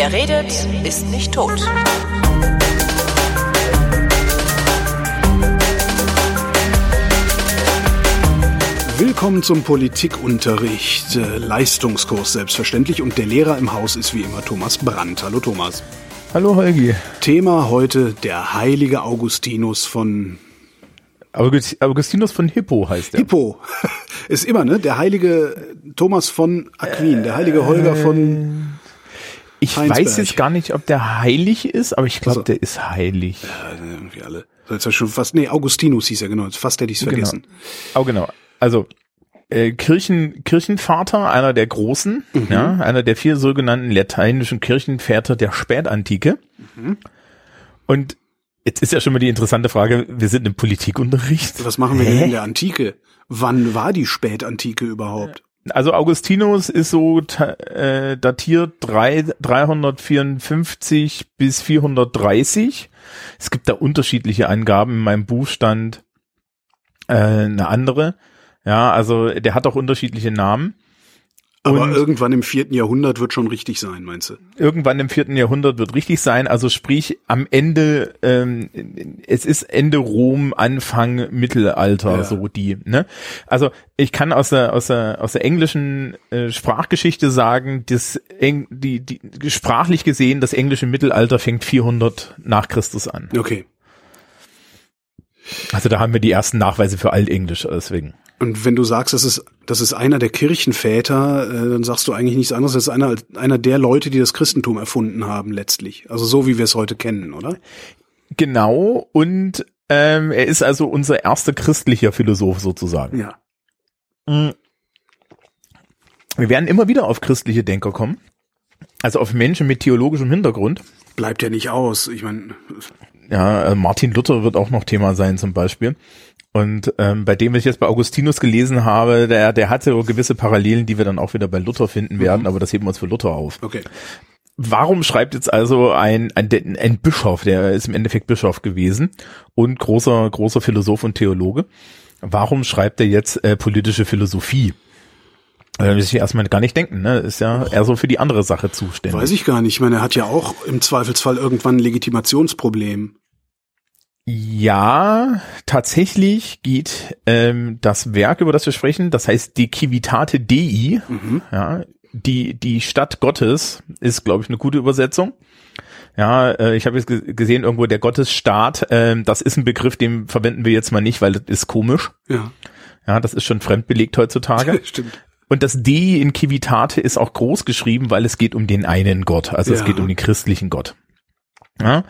Wer redet, ist nicht tot. Willkommen zum Politikunterricht, äh, Leistungskurs selbstverständlich und der Lehrer im Haus ist wie immer Thomas Brandt. Hallo Thomas. Hallo Holgi. Thema heute der heilige Augustinus von August, Augustinus von Hippo heißt er. Hippo. ist immer, ne? Der heilige Thomas von Aquin, der heilige Holger von Ich Heinsberg. weiß jetzt gar nicht, ob der heilig ist, aber ich glaube, Also- der ist heilig. Ja, irgendwie alle. So, Jetzt hab ich schon fast, nee, Augustinus hieß er, genau. Jetzt Fast hätte ich es vergessen. Oh, genau. Also äh, Kirchen, Kirchenvater, einer der großen, Mhm. ja, einer der vier sogenannten lateinischen Kirchenväter der Spätantike. Mhm. Und jetzt ist ja schon mal die interessante Frage, wir sind im Politikunterricht. Was machen wir denn Hä? in der Antike? Wann war die Spätantike überhaupt? Also Augustinus ist so äh, datiert drei, 354 bis 430. Es gibt da unterschiedliche Angaben. In meinem Buch stand äh, eine andere. Ja, also der hat auch unterschiedliche Namen. Aber Und- irgendwann im vierten Jahrhundert wird schon richtig sein, meinst du? Irgendwann im vierten Jahrhundert wird richtig sein. Also sprich am Ende, ähm, es ist Ende Rom, Anfang Mittelalter, Ja. so die. Ne? Also ich kann aus der aus der aus der englischen äh, Sprachgeschichte sagen, das Eng, die, die sprachlich gesehen, das englische Mittelalter fängt 400 nach Christus an. Okay. Also da haben wir die ersten Nachweise für Altenglisch deswegen. Und wenn du sagst, das ist, das ist einer der Kirchenväter, äh, dann sagst du eigentlich nichts anderes. Ist einer, einer der Leute, die das Christentum erfunden haben, letztlich. Also so, wie wir es heute kennen, oder? Genau. Und ähm, er ist also unser erster christlicher Philosoph sozusagen. Ja. Mm. Wir werden immer wieder auf christliche Denker kommen. Also auf Menschen mit theologischem Hintergrund. Bleibt ja nicht aus. Ich meine, Ja, äh, Martin Luther wird auch noch Thema sein zum Beispiel. Und ähm, bei dem, was ich jetzt bei Augustinus gelesen habe, der, der hatte so gewisse Parallelen, die wir dann auch wieder bei Luther finden werden, aber das heben wir uns für Luther auf. okay. Warum schreibt jetzt also ein, ein, ein Bischof, der ist im Endeffekt Bischof gewesen und großer, großer Philosoph und Theologe, warum schreibt er jetzt äh, politische Philosophie? Da will ich erstmal gar nicht denken, ne? Ist ja eher so für die andere Sache zuständig. Weiß ich gar nicht. Ich meine, er hat ja auch im Zweifelsfall irgendwann ein Legitimationsproblem. Ja, tatsächlich geht ähm, das Werk, über das wir sprechen, das heißt Die Civitate Dei, ja, die, die Stadt Gottes, ist, glaube ich, eine gute Übersetzung. Ja, äh, ich habe jetzt ge- gesehen, irgendwo der Gottesstaat, ähm, das ist ein Begriff, den verwenden wir jetzt mal nicht, weil das ist komisch. Ja, Ja, das ist schon fremdbelegt heutzutage. stimmt. Und das D in Civitate ist auch groß geschrieben, weil es geht um den einen Gott. Also es Ja. geht um den christlichen Gott. Ja?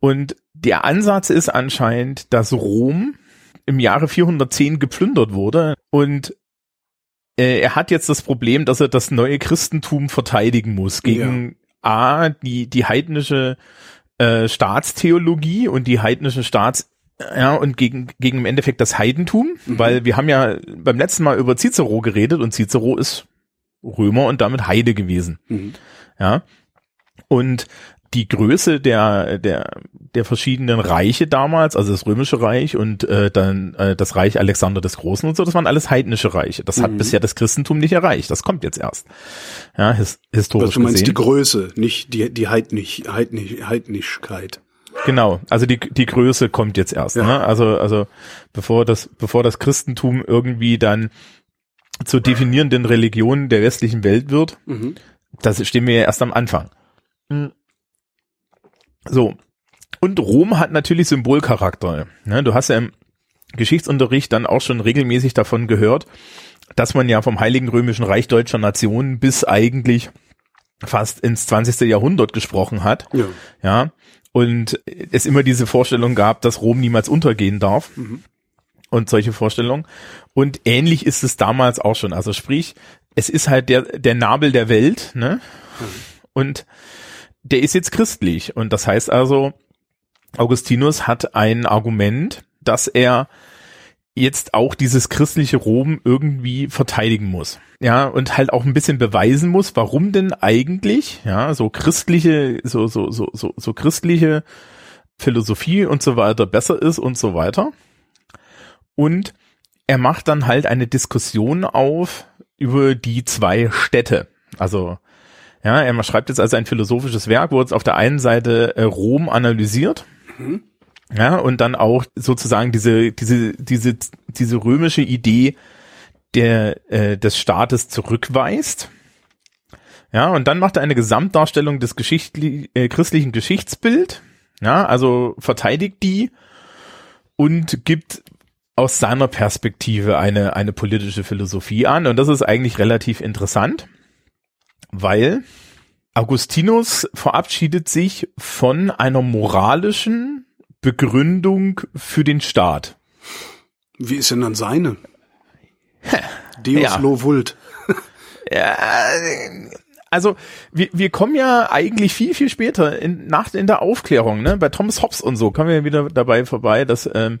Und der Ansatz ist anscheinend, dass Rom im Jahre 410 geplündert wurde und äh, er hat jetzt das Problem, dass er das neue Christentum verteidigen muss gegen A, die, die heidnische äh, Staatstheologie und die heidnische Staats ja, und gegen, gegen im Endeffekt das Heidentum, weil wir haben ja beim letzten Mal über Cicero geredet und Cicero ist Römer und damit Heide gewesen. Mhm. Ja. Und die Größe der, der, der verschiedenen Reiche damals, also das Römische Reich und äh, dann äh, das Reich Alexander des Großen und so, das waren alles heidnische Reiche. Das hat bisher das Christentum nicht erreicht. Das kommt jetzt erst. Ja, his, historisch Was du meinst, die gesehen. Größe, nicht die, die Heidnisch, Heidnisch, Heidnischkeit. Genau, also die, die Größe kommt jetzt erst. Ja. Ne? Also, also bevor das, bevor das Christentum irgendwie dann zur definierenden Religion der westlichen Welt wird, Mhm. das stehen wir ja erst am Anfang. Hm. So. Und Rom hat natürlich Symbolcharakter. Ne? Du hast ja im Geschichtsunterricht dann auch schon regelmäßig davon gehört, dass man ja vom Heiligen Römischen Reich deutscher Nationen bis eigentlich fast ins 20. Jahrhundert gesprochen hat. Ja. Ja. Und es immer diese Vorstellung gab, dass Rom niemals untergehen darf. Und solche Vorstellungen. Und ähnlich ist es damals auch schon. Also sprich, es ist halt der, der Nabel der Welt, ne? Und der ist jetzt christlich. Und das heißt also, Augustinus hat ein Argument, dass er jetzt auch dieses christliche Rom irgendwie verteidigen muss. Ja, und halt auch ein bisschen beweisen muss, warum denn eigentlich, ja, so christliche, so, so, so, so, so christliche Philosophie und so weiter besser ist und so weiter. Und er macht dann halt eine Diskussion auf über die zwei Städte. Also Ja, er schreibt jetzt also ein philosophisches Werk, wo es auf der einen Seite äh, Rom analysiert. Mhm. Ja, und dann auch sozusagen diese, diese, diese, diese römische Idee der, äh, des Staates zurückweist. Ja, und dann macht er eine Gesamtdarstellung des geschichtli äh, christlichen Geschichtsbild. Ja, also verteidigt die und gibt aus seiner Perspektive eine, eine politische Philosophie an. Und das ist eigentlich relativ interessant, weil Augustinus verabschiedet sich von einer moralischen Begründung für den Staat. Wie ist denn dann seine? Deus ja. lo vult. ja, also wir, wir kommen ja eigentlich viel, viel später in, nach in der Aufklärung, ne? Bei Thomas Hobbes und so kommen wir wieder dabei vorbei, dass ähm,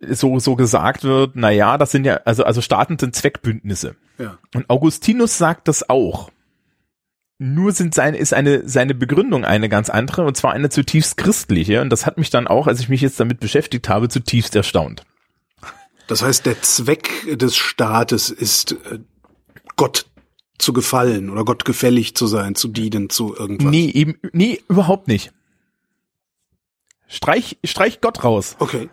so, so gesagt wird, na ja, das sind ja, also, also Staaten sind Zweckbündnisse. Ja. Und Augustinus sagt das auch. Nur sind seine, ist eine, seine Begründung eine ganz andere, und zwar eine zutiefst christliche. Und das hat mich dann auch, als ich mich jetzt damit beschäftigt habe, zutiefst erstaunt. Das heißt, der Zweck des Staates ist, äh, Gott zu gefallen oder Gott gefällig zu sein, zu dienen, zu irgendwas. Nee, eben, nee, überhaupt nicht. Streich, streich Gott raus. Okay.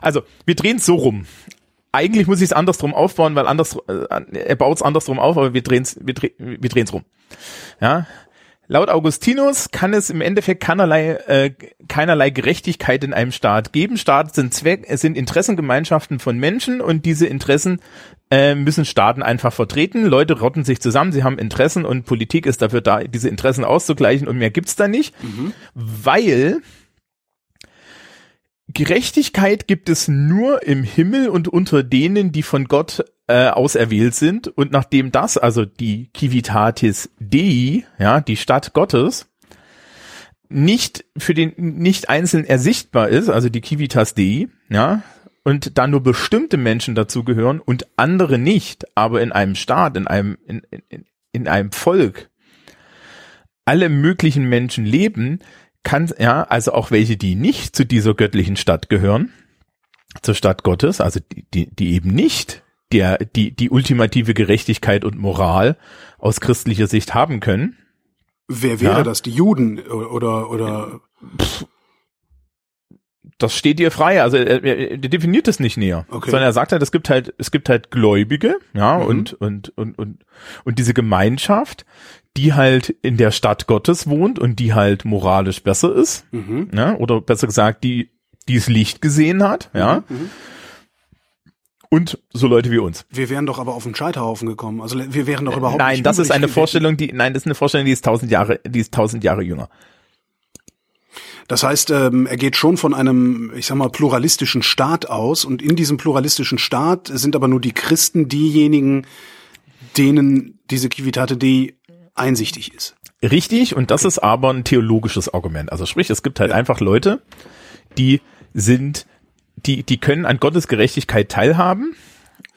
Also, wir drehen es so rum. Eigentlich muss ich es andersrum aufbauen, weil anders, äh, er baut es andersrum auf, aber wir drehen es wir, dreh, wir drehen's rum. Ja. Laut Augustinus kann es im Endeffekt keinerlei, äh, keinerlei Gerechtigkeit in einem Staat geben. Staaten sind Zweck, es sind Interessengemeinschaften von Menschen und diese Interessen äh, müssen Staaten einfach vertreten. Leute rotten sich zusammen, sie haben Interessen und Politik ist dafür da, diese Interessen auszugleichen und mehr gibt's da nicht, mhm. weil Gerechtigkeit gibt es nur im Himmel und unter denen, die von Gott äh, auserwählt sind. Und nachdem das, also die Civitatis Dei, ja, die Stadt Gottes, nicht für den nicht einzeln ersichtbar ist, also die Civitas Dei, ja, und da nur bestimmte Menschen dazugehören und andere nicht, aber in einem Staat, in einem in, in, in einem Volk alle möglichen Menschen leben, kann, ja, also auch welche, die nicht zu dieser göttlichen Stadt gehören, zur Stadt Gottes, also die, die, die eben nicht der, die, die ultimative Gerechtigkeit und Moral aus christlicher Sicht haben können. Wer wäre ja. das? Die Juden oder, oder? Pff, das steht dir frei. Also er, er, er definiert es nicht näher, okay. sondern er sagt halt, es gibt halt, es gibt halt Gläubige, ja, mhm. und, und, und, und, und diese Gemeinschaft, die halt in der Stadt Gottes wohnt und die halt moralisch besser ist, mhm. ja, oder besser gesagt, die, die es Licht gesehen hat, ja. Mhm. mhm. Und so Leute wie uns. Wir wären doch aber auf den Scheiterhaufen gekommen. Also wir wären doch überhaupt nein, nicht. Nein, das ist eine Vorstellung, die, nein, das ist eine Vorstellung, die ist tausend Jahre, die ist tausend Jahre jünger. Das heißt, ähm, er geht schon von einem, ich sag mal, pluralistischen Staat aus und in diesem pluralistischen Staat sind aber nur die Christen diejenigen, denen diese Civitate Dei einsichtig ist. Richtig, und das okay. ist aber ein theologisches Argument. Also sprich, es gibt halt ja. einfach Leute, die sind, die, die können an Gottes Gerechtigkeit teilhaben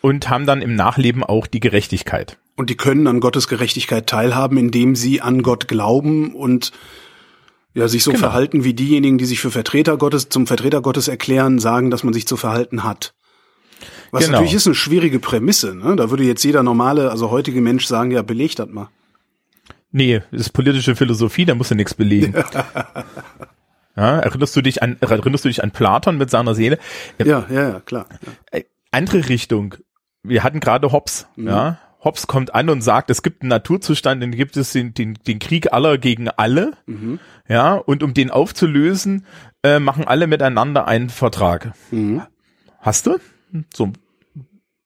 und haben dann im Nachleben auch die Gerechtigkeit. Und die können an Gottes Gerechtigkeit teilhaben, indem sie an Gott glauben und ja, sich so genau. verhalten wie diejenigen, die sich für Vertreter Gottes, zum Vertreter Gottes erklären, sagen, dass man sich zu verhalten hat. Was genau. natürlich ist eine schwierige Prämisse, ne? Da würde jetzt jeder normale, also heutige Mensch sagen, ja, belegt das mal. Nee, das ist politische Philosophie, da musst du nichts belegen. ja, erinnerst du dich an, erinnerst du dich an Platon mit seiner Seele? Ja, ja, ja, klar. Ja. Äh, andere Richtung. Wir hatten gerade Hobbes, mhm. ja. Hobbes kommt an und sagt, es gibt einen Naturzustand, dann gibt es den, den, den Krieg aller gegen alle, mhm. ja, und um den aufzulösen, äh, machen alle miteinander einen Vertrag. Mhm. Hast du so,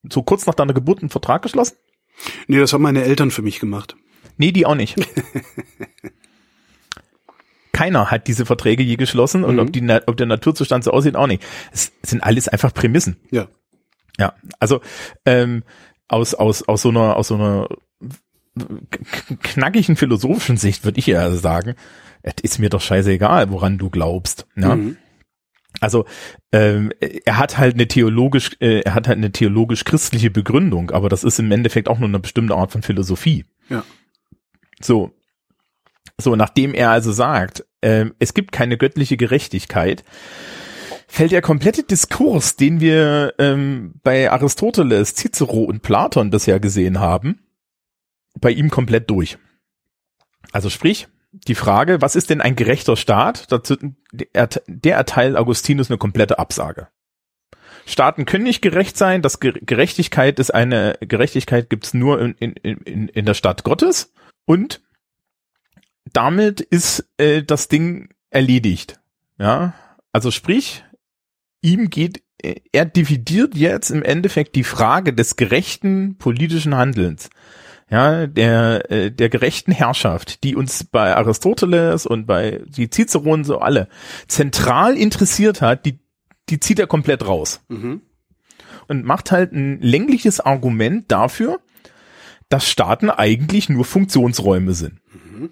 so kurz nach deiner Geburt einen Vertrag geschlossen? Nee, das haben meine Eltern für mich gemacht. Nee, die auch nicht. Keiner hat diese Verträge je geschlossen und mhm. ob, die, ob der Naturzustand so aussieht, auch nicht. Es sind alles einfach Prämissen. Ja. Ja, also ähm, aus, aus, aus so einer, aus so einer knackigen philosophischen Sicht würde ich ja sagen, es ist mir doch scheißegal, woran du glaubst. Ja? Mhm. Also ähm, er hat halt eine theologisch, äh, er hat halt eine theologisch-christliche Begründung, aber das ist im Endeffekt auch nur eine bestimmte Art von Philosophie. Ja. So, so nachdem er also sagt, äh, es gibt keine göttliche Gerechtigkeit, fällt der komplette Diskurs, den wir ähm, bei Aristoteles, Cicero und Platon bisher gesehen haben, bei ihm komplett durch. Also sprich, die Frage, was ist denn ein gerechter Staat? Dazu, der, der erteilt Augustinus eine komplette Absage. Staaten können nicht gerecht sein. Das Gerechtigkeit ist eine Gerechtigkeit gibt's nur in, in, in, in der Stadt Gottes und damit ist äh, das Ding erledigt. Ja, also sprich, ihm geht er dividiert jetzt im Endeffekt die Frage des gerechten politischen Handelns ja, der, äh, der gerechten Herrschaft, die uns bei Aristoteles und bei die Ciceronen so alle zentral interessiert hat, die, die zieht er komplett raus. Mhm. Und macht halt ein längliches Argument dafür, dass Staaten eigentlich nur Funktionsräume sind. Mhm.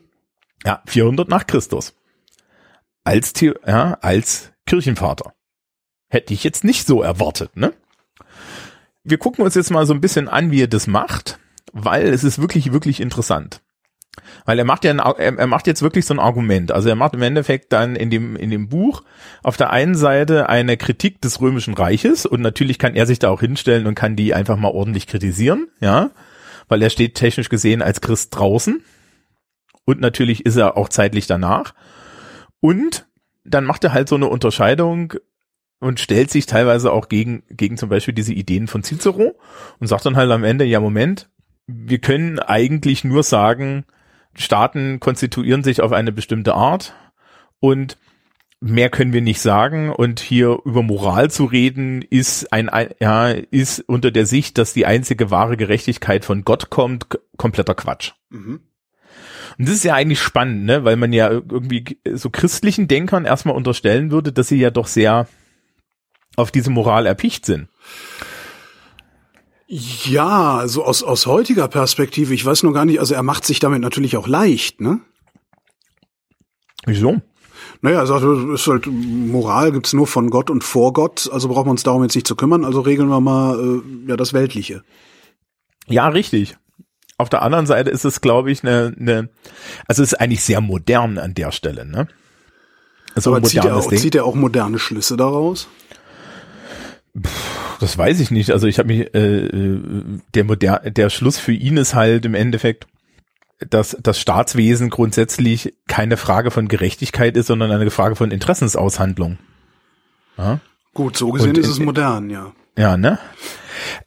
Ja, 400 nach Christus. Als, ja, als Kirchenvater. Hätte ich jetzt nicht so erwartet, ne? Wir gucken uns jetzt mal so ein bisschen an, wie er das macht weil es ist wirklich, wirklich interessant. Weil er macht ja, ein, er macht jetzt wirklich so ein Argument. Also er macht im Endeffekt dann in dem, in dem Buch auf der einen Seite eine Kritik des Römischen Reiches und natürlich kann er sich da auch hinstellen und kann die einfach mal ordentlich kritisieren, ja. Weil er steht technisch gesehen als Christ draußen. Und natürlich ist er auch zeitlich danach. Und dann macht er halt so eine Unterscheidung und stellt sich teilweise auch gegen, gegen zum Beispiel diese Ideen von Cicero und sagt dann halt am Ende, ja Moment, wir können eigentlich nur sagen, Staaten konstituieren sich auf eine bestimmte Art und mehr können wir nicht sagen und hier über Moral zu reden ist ein, ja ist unter der Sicht, dass die einzige wahre Gerechtigkeit von Gott kommt, kompletter Quatsch. Mhm. Und das ist ja eigentlich spannend, ne, weil man ja irgendwie so christlichen Denkern erstmal unterstellen würde, dass sie ja doch sehr auf diese Moral erpicht sind. Ja, also aus, aus heutiger Perspektive, ich weiß nur gar nicht, also er macht sich damit natürlich auch leicht, ne? Wieso? Naja, er sagt, ist halt, Moral gibt's nur von Gott und vor Gott, also brauchen wir uns darum jetzt nicht zu kümmern, also regeln wir mal äh, ja das Weltliche. Ja, richtig. Auf der anderen Seite ist es, glaube ich, eine, eine, also es ist eigentlich sehr modern an der Stelle, ne? Also Aber zieht er, auch, zieht er auch moderne Schlüsse daraus? das weiß ich nicht. Also ich habe mich, äh, der, der, der Schluss für ihn ist halt im Endeffekt, dass das Staatswesen grundsätzlich keine Frage von Gerechtigkeit ist, sondern eine Frage von Interessensaushandlung. Ja? Gut, so gesehen Und, ist es modern, ja. Ja, ne?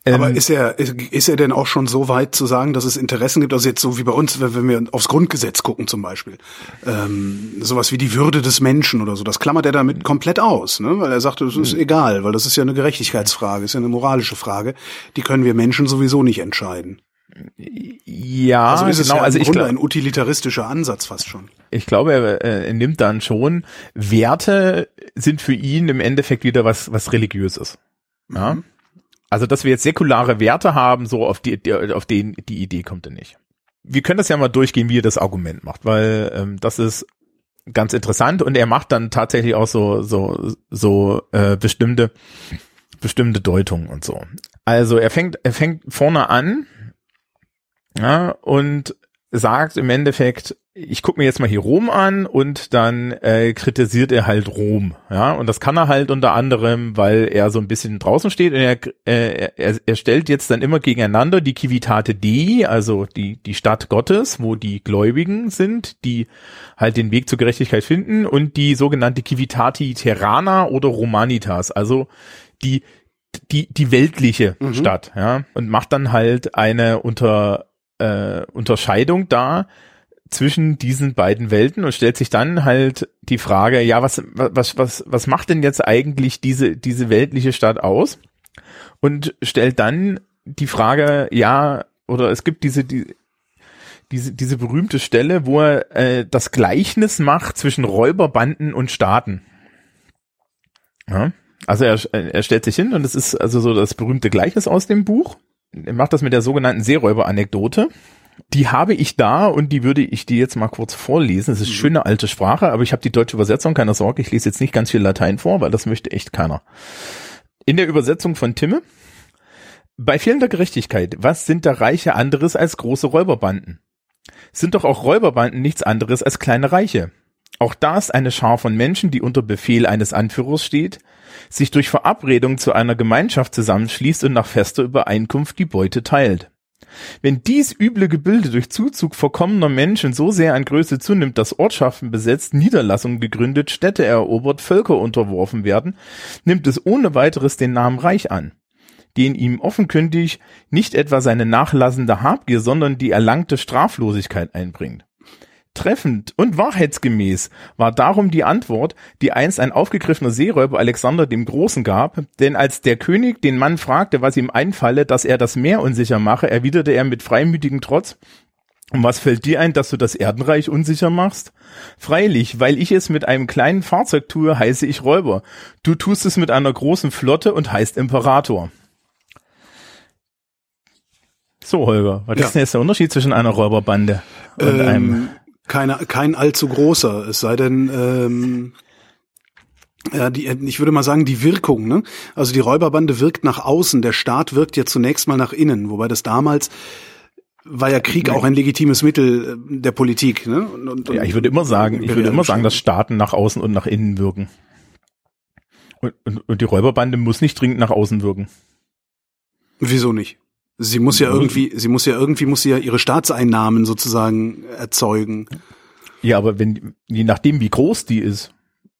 Aber ähm, ist er, ist er denn auch schon so weit zu sagen, dass es Interessen gibt, also jetzt so wie bei uns, wenn wir aufs Grundgesetz gucken zum Beispiel, ähm, sowas wie die Würde des Menschen oder so, das klammert er damit komplett aus, ne? weil er sagt, es ist hm. egal, weil das ist ja eine Gerechtigkeitsfrage, ist ja eine moralische Frage, die können wir Menschen sowieso nicht entscheiden. Ja, also ist es genau, ja also ich Grunde ein utilitaristischer Ansatz fast schon. Ich glaube, er, er nimmt dann schon Werte sind für ihn im Endeffekt wieder was was religiöses. Ja. Mhm. Also, dass wir jetzt säkulare Werte haben, so auf die, die auf den die Idee kommt er nicht. Wir können das ja mal durchgehen, wie er das Argument macht, weil ähm, das ist ganz interessant und er macht dann tatsächlich auch so so so äh, bestimmte bestimmte Deutungen und so. Also er fängt er fängt vorne an ja, und sagt im Endeffekt, ich gucke mir jetzt mal hier Rom an und dann äh, kritisiert er halt Rom, ja, und das kann er halt unter anderem, weil er so ein bisschen draußen steht und er, äh, er, er stellt jetzt dann immer gegeneinander die Civitate Dei, also die die Stadt Gottes, wo die Gläubigen sind, die halt den Weg zur Gerechtigkeit finden und die sogenannte Civitati Terrana oder Romanitas, also die die die weltliche mhm. Stadt, ja, und macht dann halt eine unter äh, Unterscheidung da zwischen diesen beiden Welten und stellt sich dann halt die Frage, ja, was, was, was, was macht denn jetzt eigentlich diese, diese weltliche Stadt aus? Und stellt dann die Frage, ja, oder es gibt diese, die, diese, diese berühmte Stelle, wo er äh, das Gleichnis macht zwischen Räuberbanden und Staaten. Ja, also er, er stellt sich hin und es ist also so das berühmte Gleichnis aus dem Buch. Macht das mit der sogenannten Seeräuber-Anekdote. Die habe ich da und die würde ich dir jetzt mal kurz vorlesen. Es ist mhm. schöne alte Sprache, aber ich habe die deutsche Übersetzung, keine Sorge, ich lese jetzt nicht ganz viel Latein vor, weil das möchte echt keiner. In der Übersetzung von Timme. Bei fehlender Gerechtigkeit, was sind da Reiche anderes als große Räuberbanden? Sind doch auch Räuberbanden nichts anderes als kleine Reiche. Auch da ist eine Schar von Menschen, die unter Befehl eines Anführers steht, sich durch Verabredung zu einer Gemeinschaft zusammenschließt und nach fester Übereinkunft die Beute teilt. Wenn dies üble Gebilde durch Zuzug verkommener Menschen so sehr an Größe zunimmt, dass Ortschaften besetzt, Niederlassungen gegründet, Städte erobert, Völker unterworfen werden, nimmt es ohne weiteres den Namen Reich an, den ihm offenkundig nicht etwa seine nachlassende Habgier, sondern die erlangte Straflosigkeit einbringt. Treffend und wahrheitsgemäß war darum die Antwort, die einst ein aufgegriffener Seeräuber Alexander dem Großen gab, denn als der König den Mann fragte, was ihm einfalle, dass er das Meer unsicher mache, erwiderte er mit freimütigem Trotz, und was fällt dir ein, dass du das Erdenreich unsicher machst? Freilich, weil ich es mit einem kleinen Fahrzeug tue, heiße ich Räuber. Du tust es mit einer großen Flotte und heißt Imperator. So, Holger, was Ja. ist denn jetzt der Unterschied zwischen einer Räuberbande und einem Ähm, keine, kein allzu großer, es sei denn, ähm, ja, die, ich würde mal sagen, die Wirkung, ne? Also die Räuberbande wirkt nach außen, der Staat wirkt ja zunächst mal nach innen, wobei das damals war ja Krieg auch ein legitimes Mittel äh, der Politik, ne? Und, und, Ja, ich würde immer sagen, ich würde immer sagen, dass Staaten nach außen und nach innen wirken. Und, und, und die Räuberbande muss nicht dringend nach außen wirken. Wieso nicht? Sie muss ja irgendwie, sie muss ja irgendwie, muss sie ja ihre Staatseinnahmen sozusagen erzeugen. Ja, aber wenn, je nachdem, wie groß die ist.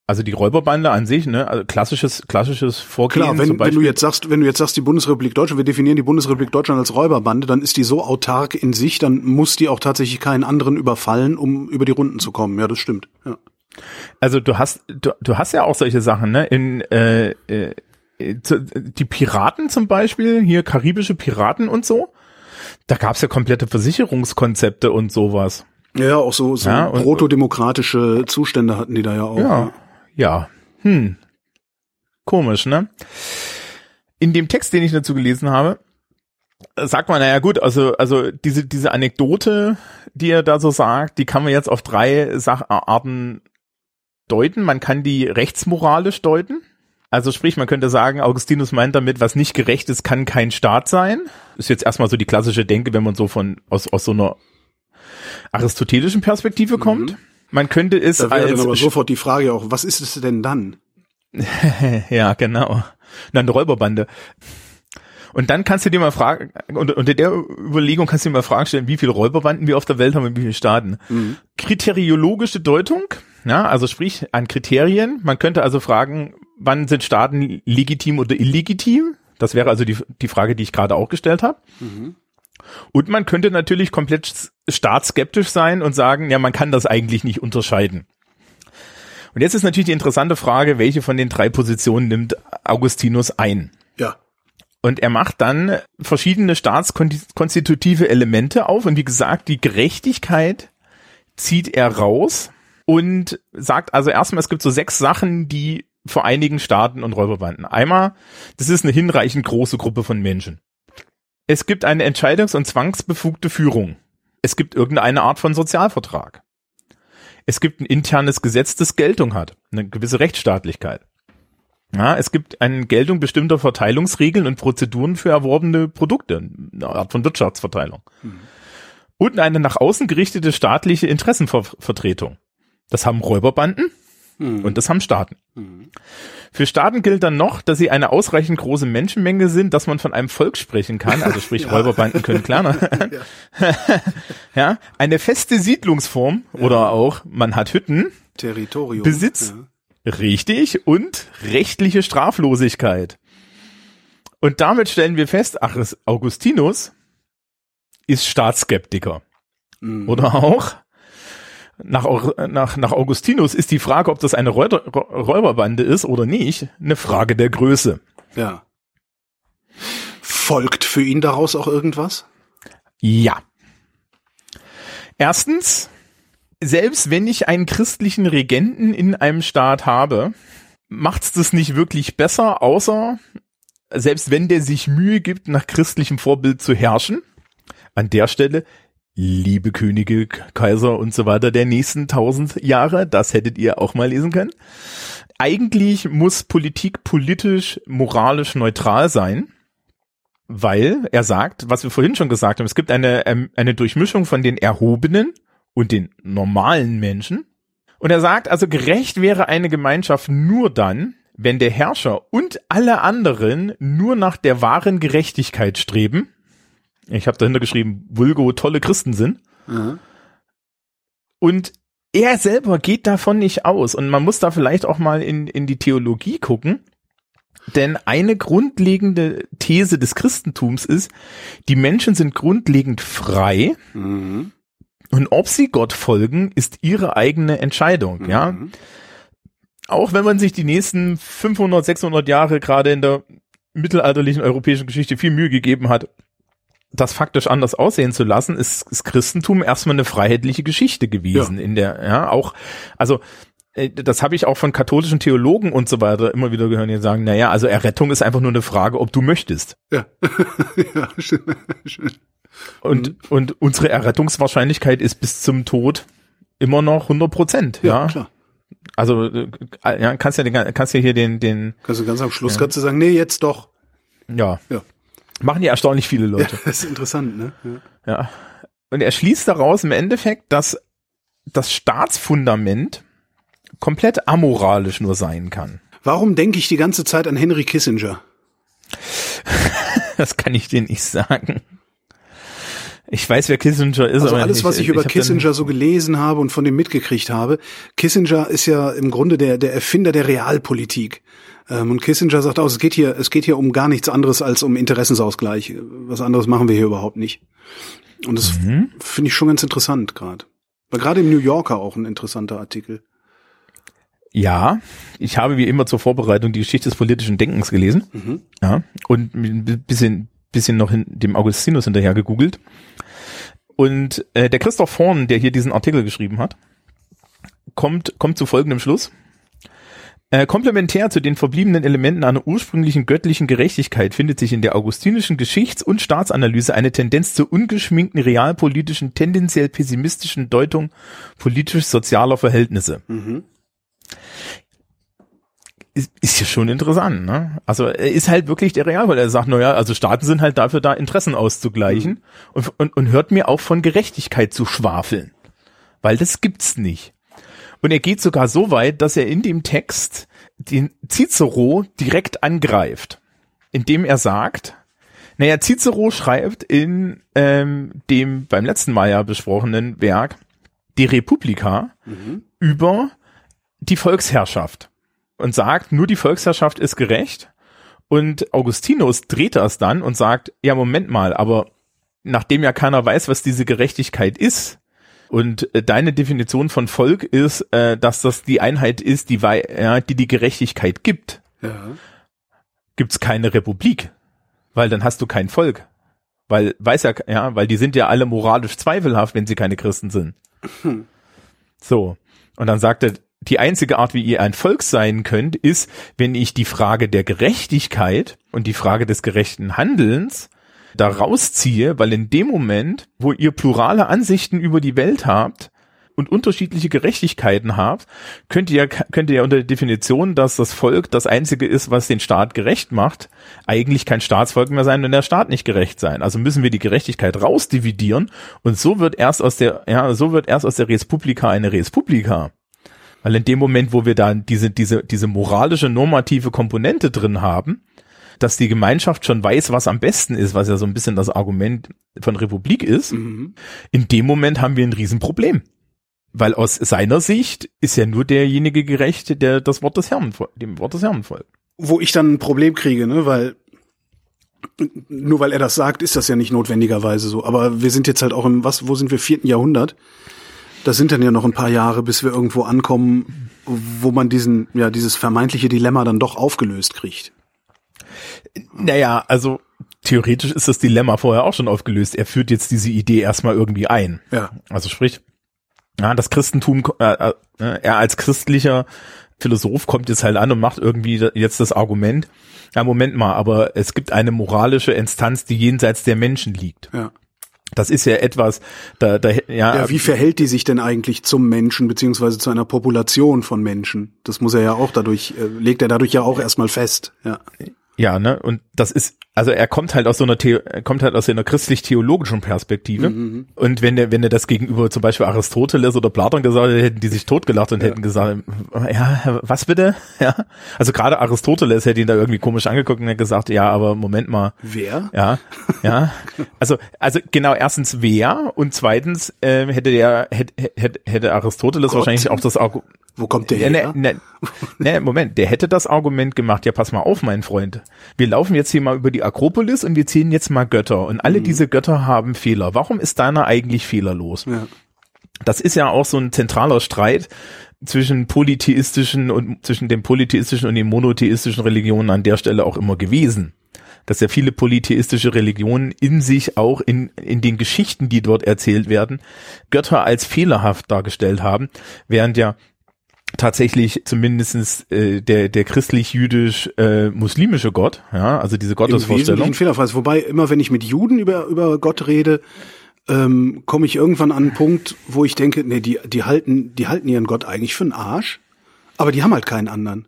Also die Räuberbande an sich, ne, also klassisches, klassisches Vorgehen. Klar, wenn, wenn du jetzt sagst, wenn du jetzt sagst, die Bundesrepublik Deutschland, wir definieren die Bundesrepublik Deutschland als Räuberbande, dann ist die so autark in sich, dann muss die auch tatsächlich keinen anderen überfallen, um über die Runden zu kommen. Ja, das stimmt. Ja. also du hast, du, du hast ja auch solche Sachen, ne, in, äh, äh, die Piraten zum Beispiel, hier karibische Piraten und so, da gab's ja komplette Versicherungskonzepte und sowas. Ja, auch so, so Ja, protodemokratische Zustände hatten die da ja auch. Ja, ja. Hm. Komisch, ne? In dem Text, den ich dazu gelesen habe, äh, sagt man, naja gut, also, also diese, diese Anekdote, die er da so sagt, die kann man jetzt auf drei Sacharten deuten. Man kann die rechtsmoralisch deuten. Also sprich, man könnte sagen, Augustinus meint damit, was nicht gerecht ist, kann kein Staat sein. Ist jetzt erstmal so die klassische Denke, wenn man so von aus, aus so einer aristotelischen Perspektive kommt. Man könnte es Da wäre dann als aber sofort die Frage auch, was ist es denn dann? ja, genau. Na, eine Räuberbande. Und dann kannst du dir mal fragen, unter, unter der Überlegung kannst du dir mal Fragen stellen, wie viele Räuberbanden wir auf der Welt haben und wie viele Staaten. Kriteriologische Deutung, ja, also sprich an Kriterien. Man könnte also fragen, wann sind Staaten legitim oder illegitim? Das wäre also die, die Frage, die ich gerade auch gestellt habe. Und man könnte natürlich komplett staatsskeptisch sein und sagen, ja, man kann das eigentlich nicht unterscheiden. Und jetzt ist natürlich die interessante Frage, welche von den drei Positionen nimmt Augustinus ein? Ja. Und er macht dann verschiedene staatskonstitutive Elemente auf. Und wie gesagt, die Gerechtigkeit zieht er raus und sagt also erstmal, es gibt so sechs Sachen, die vereinigen Staaten und Räuberbanden. Einmal, das ist eine hinreichend große Gruppe von Menschen. Es gibt eine entscheidungs- und zwangsbefugte Führung. Es gibt irgendeine Art von Sozialvertrag. Es gibt ein internes Gesetz, das Geltung hat, eine gewisse Rechtsstaatlichkeit. Ja, es gibt eine Geltung bestimmter Verteilungsregeln und Prozeduren für erworbene Produkte, eine Art von Wirtschaftsverteilung. Und eine nach außen gerichtete staatliche Interessenvertretung. Das haben Räuberbanden und das haben Staaten. Für Staaten gilt dann noch, dass sie eine ausreichend große Menschenmenge sind, dass man von einem Volk sprechen kann. Also sprich, Räuberbanden können kleiner. ja, eine feste Siedlungsform oder auch man hat Hütten, Territorium. Besitz. Ja. Richtig und rechtliche Straflosigkeit. Und damit stellen wir fest, ach, es- Augustinus ist Staatsskeptiker. Mhm. Oder auch nach, nach, nach Augustinus ist die Frage, ob das eine Räuber, Räuberbande ist oder nicht, eine Frage der Größe. ja. Folgt für ihn daraus auch irgendwas? Ja. Erstens, selbst wenn ich einen christlichen Regenten in einem Staat habe, macht's das nicht wirklich besser, außer selbst wenn der sich Mühe gibt, nach christlichem Vorbild zu herrschen. An der Stelle, liebe Könige, Kaiser und so weiter der nächsten tausend Jahre, das hättet ihr auch mal lesen können. Eigentlich muss Politik politisch, moralisch neutral sein weil er sagt, was wir vorhin schon gesagt haben, es gibt eine, ähm, eine Durchmischung von den Erhobenen und den normalen Menschen. Und er sagt, also gerecht wäre eine Gemeinschaft nur dann, wenn der Herrscher und alle anderen nur nach der wahren Gerechtigkeit streben. Ich habe dahinter geschrieben, Vulgo tolle Christen sind. Mhm. Und er selber geht davon nicht aus. Und man muss da vielleicht auch mal in, in die Theologie gucken. Denn eine grundlegende These des Christentums ist, die Menschen sind grundlegend frei. Mhm. Und ob sie Gott folgen, ist ihre eigene Entscheidung, ja. Mhm. Auch wenn man sich die nächsten 500, 600 Jahre gerade in der mittelalterlichen europäischen Geschichte viel Mühe gegeben hat, das faktisch anders aussehen zu lassen, ist das Christentum erstmal eine freiheitliche Geschichte gewesen Ja. in der, ja, auch, also, äh, das habe ich auch von katholischen Theologen und so weiter immer wieder gehört, die sagen, naja, also Errettung ist einfach nur eine Frage, ob du möchtest. Ja. ja, schön. schön. Und, Mhm. und unsere Errettungswahrscheinlichkeit ist bis zum Tod immer noch 100 Prozent, Ja, ja. klar. Also, äh, ja, kannst ja, den, kannst ja hier den, den, Kannst du ganz am Schluss kannst du sagen, nee, jetzt doch. ja. Ja. Machen ja erstaunlich viele Leute. Das ist interessant, ne? Ja. Ja. Und er schließt daraus im Endeffekt, dass das Staatsfundament komplett amoralisch nur sein kann. Warum denke ich die ganze Zeit an Henry Kissinger? Das kann ich dir nicht sagen. Ich weiß, wer Kissinger ist. Also aber alles, was ich, über hab Kissinger so gelesen habe und von dem mitgekriegt habe. Kissinger ist ja im Grunde der, der Erfinder der Realpolitik. Ähm, und Kissinger sagt auch, es geht hier, es geht hier um gar nichts anderes als um Interessensausgleich. Was anderes machen wir hier überhaupt nicht. Und das Mhm. finde ich schon ganz interessant gerade. War gerade im New Yorker auch ein interessanter Artikel. Ja, ich habe wie immer zur Vorbereitung die Geschichte des politischen Denkens gelesen. Mhm. Ja, und ein bisschen, bisschen noch hin, dem Augustinus hinterher gegoogelt. Und äh, der Christoph Horn, der hier diesen Artikel geschrieben hat, kommt, kommt zu folgendem Schluss. Äh, komplementär zu den verbliebenen Elementen einer ursprünglichen göttlichen Gerechtigkeit findet sich in der augustinischen Geschichts- und Staatsanalyse eine Tendenz zur ungeschminkten realpolitischen, tendenziell pessimistischen Deutung politisch-sozialer Verhältnisse Mhm. ist, ist ja schon interessant, ne? Also er ist halt wirklich der Real, weil er sagt, naja, also Staaten sind halt dafür da, Interessen auszugleichen und, und, und hört mir auf von Gerechtigkeit zu schwafeln. Weil das gibt's nicht. Und er geht sogar so weit, dass er in dem Text den Cicero direkt angreift, indem er sagt, naja, Cicero schreibt in ähm, dem beim letzten Mal ja besprochenen Werk De Republica Mhm. über die Volksherrschaft und sagt, nur die Volksherrschaft ist gerecht. Und Augustinus dreht das dann und sagt, ja, Moment mal, aber nachdem ja keiner weiß, was diese Gerechtigkeit ist, und äh, deine Definition von Volk ist, äh, dass das die Einheit ist, die, ja, die die Gerechtigkeit gibt, Ja. gibt's keine Republik, weil dann hast du kein Volk. Weil, weiß ja, ja, weil die sind ja alle moralisch zweifelhaft, wenn sie keine Christen sind. Hm. So. Und dann sagt er, die einzige Art, wie ihr ein Volk sein könnt, ist, wenn ich die Frage der Gerechtigkeit und die Frage des gerechten Handelns da rausziehe, weil in dem Moment, wo ihr plurale Ansichten über die Welt habt und unterschiedliche Gerechtigkeiten habt, könnt ihr, könnt ihr unter der Definition, dass das Volk das einzige ist, was den Staat gerecht macht, eigentlich kein Staatsvolk mehr sein, wenn der Staat nicht gerecht sein. Also müssen wir die Gerechtigkeit rausdividieren und so wird erst aus der, ja, so wird erst aus der Res Publica eine Res Publica. Weil in dem Moment, wo wir da diese, diese, diese moralische, normative Komponente drin haben, dass die Gemeinschaft schon weiß, was am besten ist, was ja so ein bisschen das Argument von Republik ist, Mhm. in dem Moment haben wir ein Riesenproblem. Weil aus seiner Sicht ist ja nur derjenige gerecht, der das Wort des Herrn, dem Wort des Herrn folgt. Wo ich dann ein Problem kriege, ne, weil nur weil er das sagt, ist das ja nicht notwendigerweise so. Aber wir sind jetzt halt auch im, was, wo sind wir, vierten Jahrhundert? Das sind dann ja noch ein paar Jahre, bis wir irgendwo ankommen, wo man diesen, ja, dieses vermeintliche Dilemma dann doch aufgelöst kriegt. Naja, also theoretisch ist das Dilemma vorher auch schon aufgelöst. Er führt jetzt diese Idee erstmal irgendwie ein. Ja. Also sprich, ja, das Christentum, äh, äh, er als christlicher Philosoph kommt jetzt halt an und macht irgendwie jetzt das Argument, ja, Moment mal, aber es gibt eine moralische Instanz, die jenseits der Menschen liegt. Ja. Das ist ja etwas, da, da ja, Ja, wie verhält die sich denn eigentlich zum Menschen beziehungsweise zu einer Population von Menschen? Das muss er ja auch dadurch, äh, legt er dadurch ja auch erstmal fest. Ja. Ja, ne, und das ist also er kommt halt aus so einer The er kommt halt aus einer christlich-theologischen Perspektive. Mhm. Und wenn er, wenn er das gegenüber zum Beispiel Aristoteles oder Platon gesagt hätte, hätten die sich totgelacht und ja. hätten gesagt, ja, was bitte? Ja. Also gerade Aristoteles hätte ihn da irgendwie komisch angeguckt und hätte gesagt, ja, aber Moment mal. Wer? Ja, ja. Also, also genau, erstens wer und zweitens äh, hätte der, hätte, hätte, hätte Aristoteles Gott. wahrscheinlich auch das Argument wo kommt der her? Ne, ne, ne, Moment, der hätte das Argument gemacht, ja pass mal auf, mein Freund. Wir laufen jetzt hier mal über die Akropolis und wir ziehen jetzt mal Götter. Und alle mhm. diese Götter haben Fehler. Warum ist deiner eigentlich fehlerlos? Ja. Das ist ja auch so ein zentraler Streit zwischen polytheistischen und zwischen den polytheistischen und den monotheistischen Religionen an der Stelle auch immer gewesen dass ja viele polytheistische Religionen in sich auch in, in den Geschichten, die dort erzählt werden, Götter als fehlerhaft dargestellt haben, während ja tatsächlich zumindestens äh, der der christlich-jüdisch-muslimische äh, Gott, ja, also diese Gottesvorstellung. Fehlerfrei. Wobei immer, wenn ich mit Juden über über Gott rede, ähm, komme ich irgendwann an einen Punkt, wo ich denke, nee, die die halten die halten ihren Gott eigentlich für einen Arsch, aber die haben halt keinen anderen.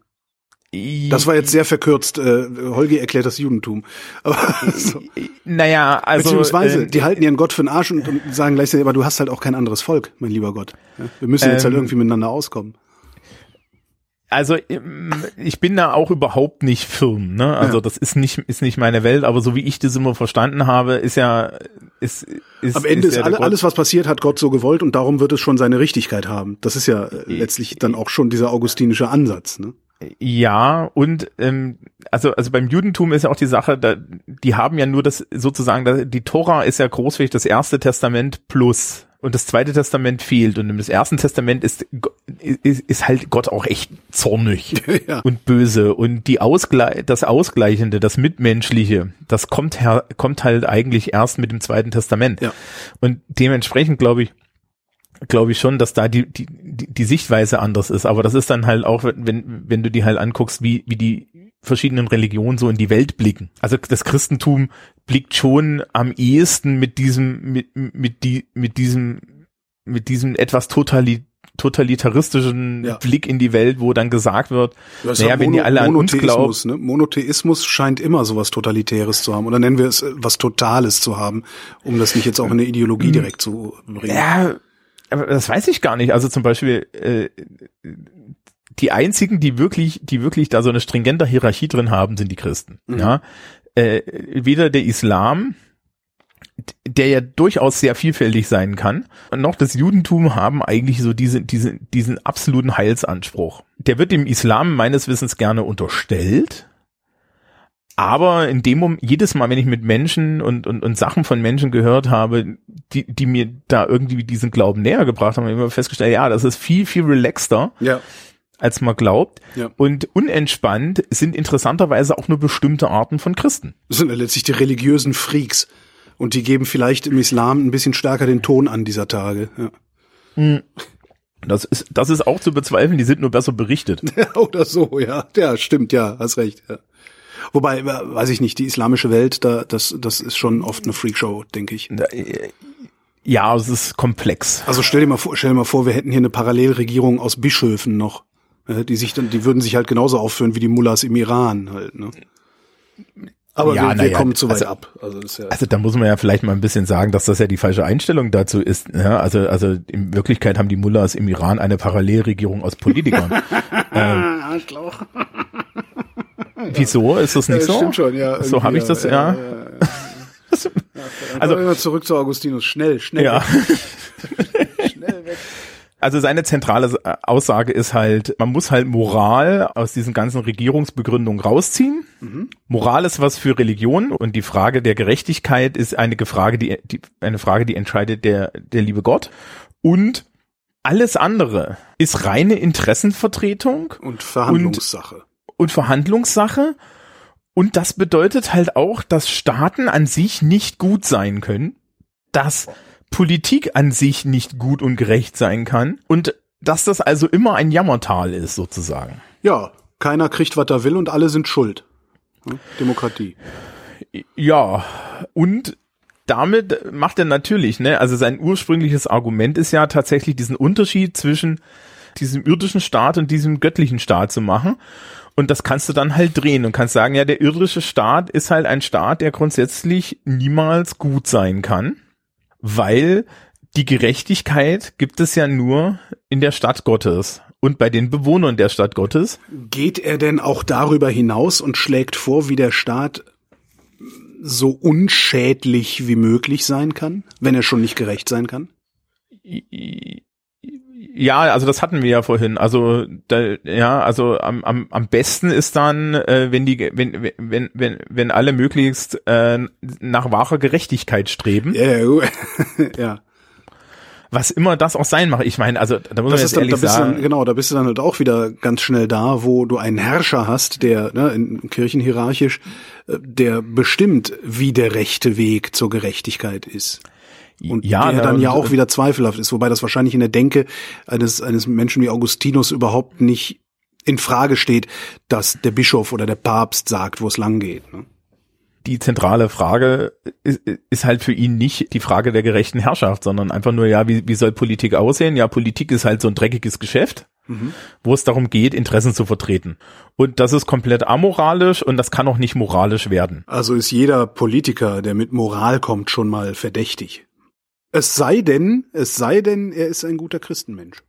Das war jetzt sehr verkürzt. Äh, Holgi erklärt das Judentum. Aber, so. Naja, also beziehungsweise äh, die halten ihren Gott für einen Arsch und, und sagen gleichzeitig, aber du hast halt auch kein anderes Volk, mein lieber Gott. Ja? Wir müssen jetzt ähm, halt irgendwie miteinander auskommen. Also ähm, ich bin da auch überhaupt nicht firm, ne? Also ja. das ist nicht ist nicht meine Welt, aber so wie ich das immer verstanden habe, ist ja ist, ist am Ende ist, ist alle, alles was passiert hat Gott so gewollt und darum wird es schon seine Richtigkeit haben. Das ist ja äh, letztlich dann auch schon dieser augustinische Ansatz, ne? Ja, und ähm, also also beim Judentum ist ja auch die Sache, da, die haben ja nur das sozusagen, die Tora ist ja großflächig das erste Testament plus und das zweite Testament fehlt und im Ersten Testament ist, ist, ist halt Gott auch echt zornig ja. und böse und die Ausgle das Ausgleichende, das Mitmenschliche, das kommt her, kommt halt eigentlich erst mit dem Zweiten Testament. Ja. Und dementsprechend glaube ich, glaube ich schon, dass da die, die, die Sichtweise anders ist. Aber das ist dann halt auch, wenn, wenn du die halt anguckst, wie, wie die verschiedenen Religionen so in die Welt blicken. Also das Christentum blickt schon am ehesten mit diesem, mit, mit, die, mit diesem, mit diesem etwas totali totalitaristischen ja. Blick in die Welt, wo dann gesagt wird, naja, ja wenn ihr alle an uns glaubt. Ne? Monotheismus scheint immer sowas Totalitäres zu haben. Oder nennen wir es äh, was Totales zu haben, um das nicht jetzt auch in eine Ideologie direkt zu bringen. Ja, aber das weiß ich gar nicht. Also zum Beispiel, äh, die einzigen, die wirklich, die wirklich da so eine stringente Hierarchie drin haben, sind die Christen. Mhm. Ja, äh, weder der Islam, der ja durchaus sehr vielfältig sein kann, noch das Judentum haben eigentlich so diese, diese, diesen absoluten Heilsanspruch. Der wird dem Islam meines Wissens gerne unterstellt. Aber in dem Moment, jedes Mal, wenn ich mit Menschen und, und, und Sachen von Menschen gehört habe, die, die mir da irgendwie diesen Glauben näher gebracht haben, habe ich immer festgestellt, ja, das ist viel, viel relaxter. Ja als man glaubt. Ja. Und unentspannt sind interessanterweise auch nur bestimmte Arten von Christen. Das sind ja letztlich die religiösen Freaks. Und die geben vielleicht im Islam ein bisschen stärker den Ton an dieser Tage. Ja. Hm. Das ist, das ist auch zu bezweifeln, die sind nur besser berichtet. Oder so, ja. Ja, stimmt, ja, hast recht. Ja. Wobei, äh, weiß ich nicht, die islamische Welt, da, das, das ist schon oft eine Freakshow, denke ich. Äh, ja, es ist komplex. Also stell dir mal vor, stell dir mal vor, wir hätten hier eine Parallelregierung aus Bischöfen noch. Äh, die sich dann, die würden sich halt genauso aufführen wie die Mullahs im Iran halt, ne? Aber ja, wir, wir ja, kommen zu weit also, ab. Also, ja also da muss man ja vielleicht mal ein bisschen sagen, dass das ja die falsche Einstellung dazu ist. Ja, also, also in Wirklichkeit haben die Mullahs im Iran eine Parallelregierung aus Politikern. ähm, Arschloch. Wieso? Ist das nicht ja, so? Stimmt schon, ja. So habe ich das, ja. ja. also zurück zu Augustinus. Schnell, schnell. Ja. schnell weg. Also seine zentrale äh, Aussage ist halt, man muss halt Moral aus diesen ganzen Regierungsbegründungen rausziehen. Mhm. Moral ist was für Religion und die Frage der Gerechtigkeit ist eine Frage, die, die eine Frage, die entscheidet der der liebe Gott und alles andere ist reine Interessenvertretung und Verhandlungssache. Und, und Verhandlungssache. Und das bedeutet halt auch, dass Staaten an sich nicht gut sein können, dass Politik an sich nicht gut und gerecht sein kann und dass das also immer ein Jammertal ist sozusagen. Ja, keiner kriegt, was er will und alle sind schuld. Demokratie. Ja, und damit macht er natürlich, ne, also sein ursprüngliches Argument ist ja tatsächlich diesen Unterschied zwischen diesem irdischen Staat und diesem göttlichen Staat zu machen. Und das kannst du dann halt drehen und kannst sagen, ja, der irdische Staat ist halt ein Staat, der grundsätzlich niemals gut sein kann, weil die Gerechtigkeit gibt es ja nur in der Stadt Gottes und bei den Bewohnern der Stadt Gottes. Geht er denn auch darüber hinaus und schlägt vor, wie der Staat so unschädlich wie möglich sein kann, wenn er schon nicht gerecht sein kann? Ja, also das hatten wir ja vorhin. Also da, ja, also am, am, am besten ist dann, äh, wenn die, wenn, wenn, wenn, wenn alle möglichst äh, nach wahrer Gerechtigkeit streben. Ja, ja. Was immer das auch sein mag. Ich meine, also da muss das man jetzt dann, ehrlich da bist sagen. Dann, genau, da bist du dann halt auch wieder ganz schnell da, wo du einen Herrscher hast, der ne, in kirchenhierarchisch, äh, der bestimmt, wie der rechte Weg zur Gerechtigkeit ist. Und ja, der dann ja auch wieder zweifelhaft ist, wobei das wahrscheinlich in der Denke eines, eines Menschen wie Augustinus überhaupt nicht in Frage steht, dass der Bischof oder der Papst sagt, wo es lang geht. Ne? die zentrale Frage ist, ist halt für ihn nicht die Frage der gerechten Herrschaft, sondern einfach nur, ja, wie, wie soll Politik aussehen? Ja, Politik ist halt so ein dreckiges Geschäft, wo es darum geht, Interessen zu vertreten. Und das ist komplett amoralisch und das kann auch nicht moralisch werden. Also ist jeder Politiker, der mit Moral kommt, schon mal verdächtig. Es sei denn, es sei denn, er ist ein guter Christenmensch.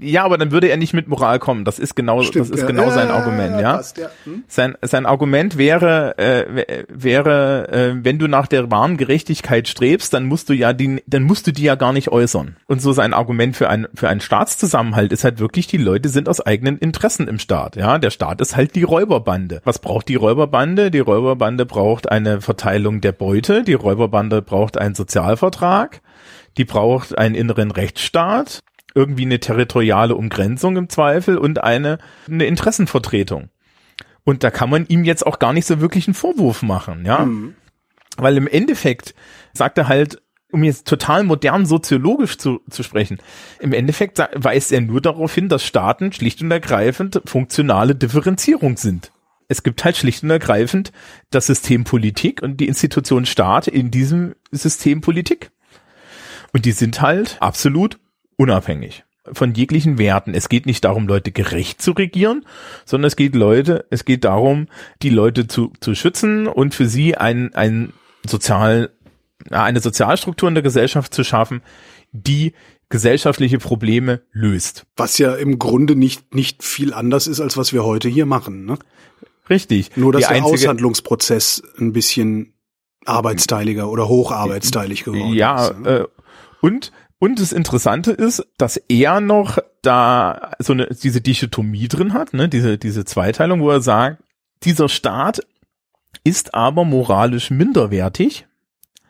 Ja, aber dann würde er nicht mit Moral kommen. Das ist genau, das ist ja. genau sein Argument, ja. passt, ja. Hm? Sein, sein Argument wäre, äh, wä- wäre, äh, wenn du nach der wahren Gerechtigkeit strebst, dann musst du ja die, dann musst du die ja gar nicht äußern. Und so sein Argument für ein, für einen Staatszusammenhalt ist halt wirklich, die Leute sind aus eigenen Interessen im Staat, ja. Der Staat ist halt die Räuberbande. Was braucht die Räuberbande? Die Räuberbande braucht eine Verteilung der Beute. Die Räuberbande braucht einen Sozialvertrag. Die braucht einen inneren Rechtsstaat irgendwie eine territoriale Umgrenzung im Zweifel und eine, eine Interessenvertretung. Und da kann man ihm jetzt auch gar nicht so wirklich einen Vorwurf machen, ja. Weil im Endeffekt sagt er halt, um jetzt total modern soziologisch zu, zu sprechen, im Endeffekt weist er nur darauf hin, dass Staaten schlicht und ergreifend funktionale Differenzierung sind. Es gibt halt schlicht und ergreifend das System Politik und die Institution Staat in diesem System Politik. Und die sind halt absolut unabhängig von jeglichen Werten. Es geht nicht darum, Leute gerecht zu regieren, sondern es geht Leute, es geht darum, die Leute zu, zu schützen und für sie ein, ein sozial, ja, eine Sozialstruktur in der Gesellschaft zu schaffen, die gesellschaftliche Probleme löst. Was ja im Grunde nicht, nicht viel anders ist, als was wir heute hier machen. Ne? Richtig. Nur, dass Die der einzige- Aushandlungsprozess ein bisschen arbeitsteiliger oder hocharbeitsteilig geworden Ja, ist. ne? äh, und und das Interessante ist, dass er noch da so eine diese Dichotomie drin hat, ne, diese diese Zweiteilung, wo er sagt, dieser Staat ist aber moralisch minderwertig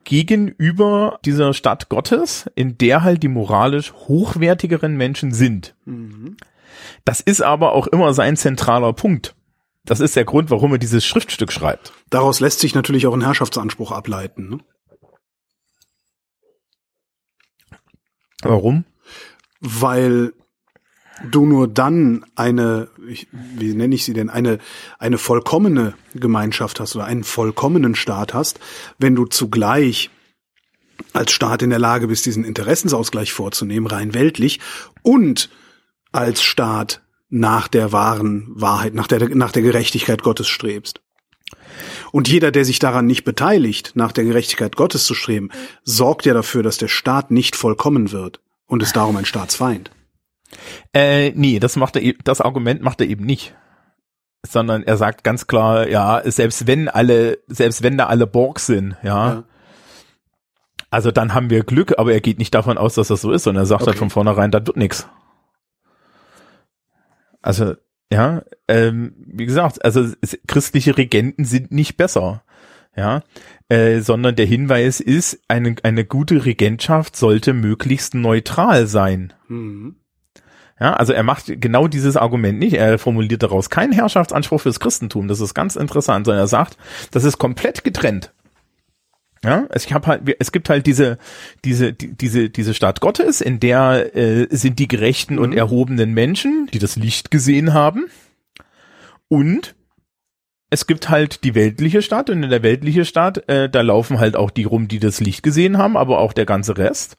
gegenüber dieser Stadt Gottes, in der halt die moralisch hochwertigeren Menschen sind. Mhm. Das ist aber auch immer sein zentraler Punkt. Das ist der Grund, warum er dieses Schriftstück schreibt. Daraus lässt sich natürlich auch ein Herrschaftsanspruch ableiten. Ne? Warum? Weil du nur dann eine, ich, wie nenne ich sie denn, eine, eine vollkommene Gemeinschaft hast oder einen vollkommenen Staat hast, wenn du zugleich als Staat in der Lage bist, diesen Interessensausgleich vorzunehmen, rein weltlich, und als Staat nach der wahren Wahrheit, nach der, nach der Gerechtigkeit Gottes strebst. Und jeder, der sich daran nicht beteiligt, nach der Gerechtigkeit Gottes zu streben, sorgt ja dafür, dass der Staat nicht vollkommen wird und ist darum ein Staatsfeind. Äh, nee, das macht er, e- das Argument macht er eben nicht. Sondern er sagt ganz klar, ja, selbst wenn alle, selbst wenn da alle Borg sind, ja, Ja. also dann haben wir Glück, aber er geht nicht davon aus, dass das so ist, sondern er sagt halt Okay. von vornherein, das wird nix. Also, ja, ähm, wie gesagt, also es, christliche Regenten sind nicht besser, ja, äh, sondern der Hinweis ist, eine, eine gute Regentschaft sollte möglichst neutral sein. Mhm. Ja, also er macht genau dieses Argument nicht. Er formuliert daraus keinen Herrschaftsanspruch fürs Christentum. Das ist ganz interessant, sondern er sagt, das ist komplett getrennt. Ja, es, ich hab halt, es gibt halt diese, diese, die, diese, diese Stadt Gottes, in der äh, sind die gerechten und erhobenen Menschen, die das Licht gesehen haben. Und es gibt halt die weltliche Stadt und in der weltliche Stadt, äh, da laufen halt auch die rum, die das Licht gesehen haben, aber auch der ganze Rest.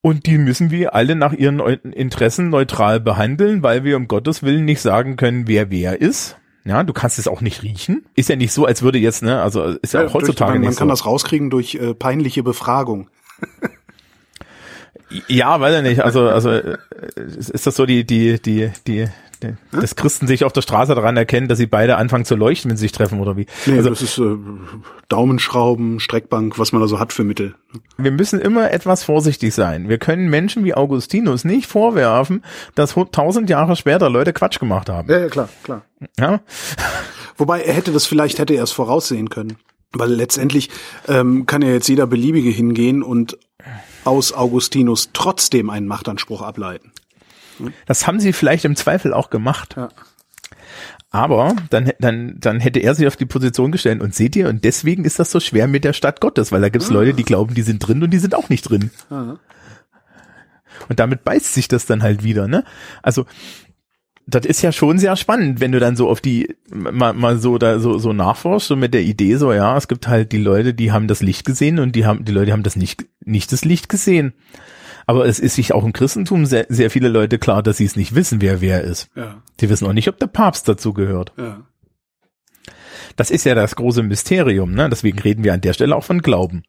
Und die müssen wir alle nach ihren Interessen neutral behandeln, weil wir um Gottes Willen nicht sagen können, wer wer ist. Ja, du kannst es auch nicht riechen. Ist ja nicht so, als würde jetzt, ne, also ist ja, ja auch heutzutage durch, man, nicht man so. kann das rauskriegen durch äh, peinliche Befragung. Ja, weiß ich nicht. Also, also äh, ist das so die, die, die, die dass Christen sich auf der Straße daran erkennen, dass sie beide anfangen zu leuchten, wenn sie sich treffen oder wie? Nee, also das ist äh, Daumenschrauben, Streckbank, was man da so hat für Mittel. wir müssen immer etwas vorsichtig sein. Wir können Menschen wie Augustinus nicht vorwerfen, dass tausend Jahre später Leute Quatsch gemacht haben. Ja, ja, klar, klar. Ja, Wobei er hätte das vielleicht, hätte er es voraussehen können. Weil letztendlich ähm, kann ja jetzt jeder Beliebige hingehen und aus Augustinus trotzdem einen Machtanspruch ableiten. Das haben sie vielleicht im Zweifel auch gemacht. Ja. Aber dann, dann, dann hätte er sich auf die Position gestellt und seht ihr, und deswegen ist das so schwer mit der Stadt Gottes, weil da gibt's Leute, die glauben, die sind drin und die sind auch nicht drin. Und damit beißt sich das dann halt wieder, ne? Also, das ist ja schon sehr spannend, wenn du dann so auf die, mal, mal so da so, so nachforschst, so mit der Idee so, ja, es gibt halt die Leute, die haben das Licht gesehen und die haben, die Leute haben das nicht, nicht das Licht gesehen. Aber es ist sich auch im Christentum sehr, sehr viele Leute klar, dass sie es nicht wissen, wer wer ist. Ja, Die wissen auch nicht, ob der Papst dazu gehört. ja. Das ist ja das große Mysterium, ne? Deswegen reden wir an der Stelle auch von Glauben.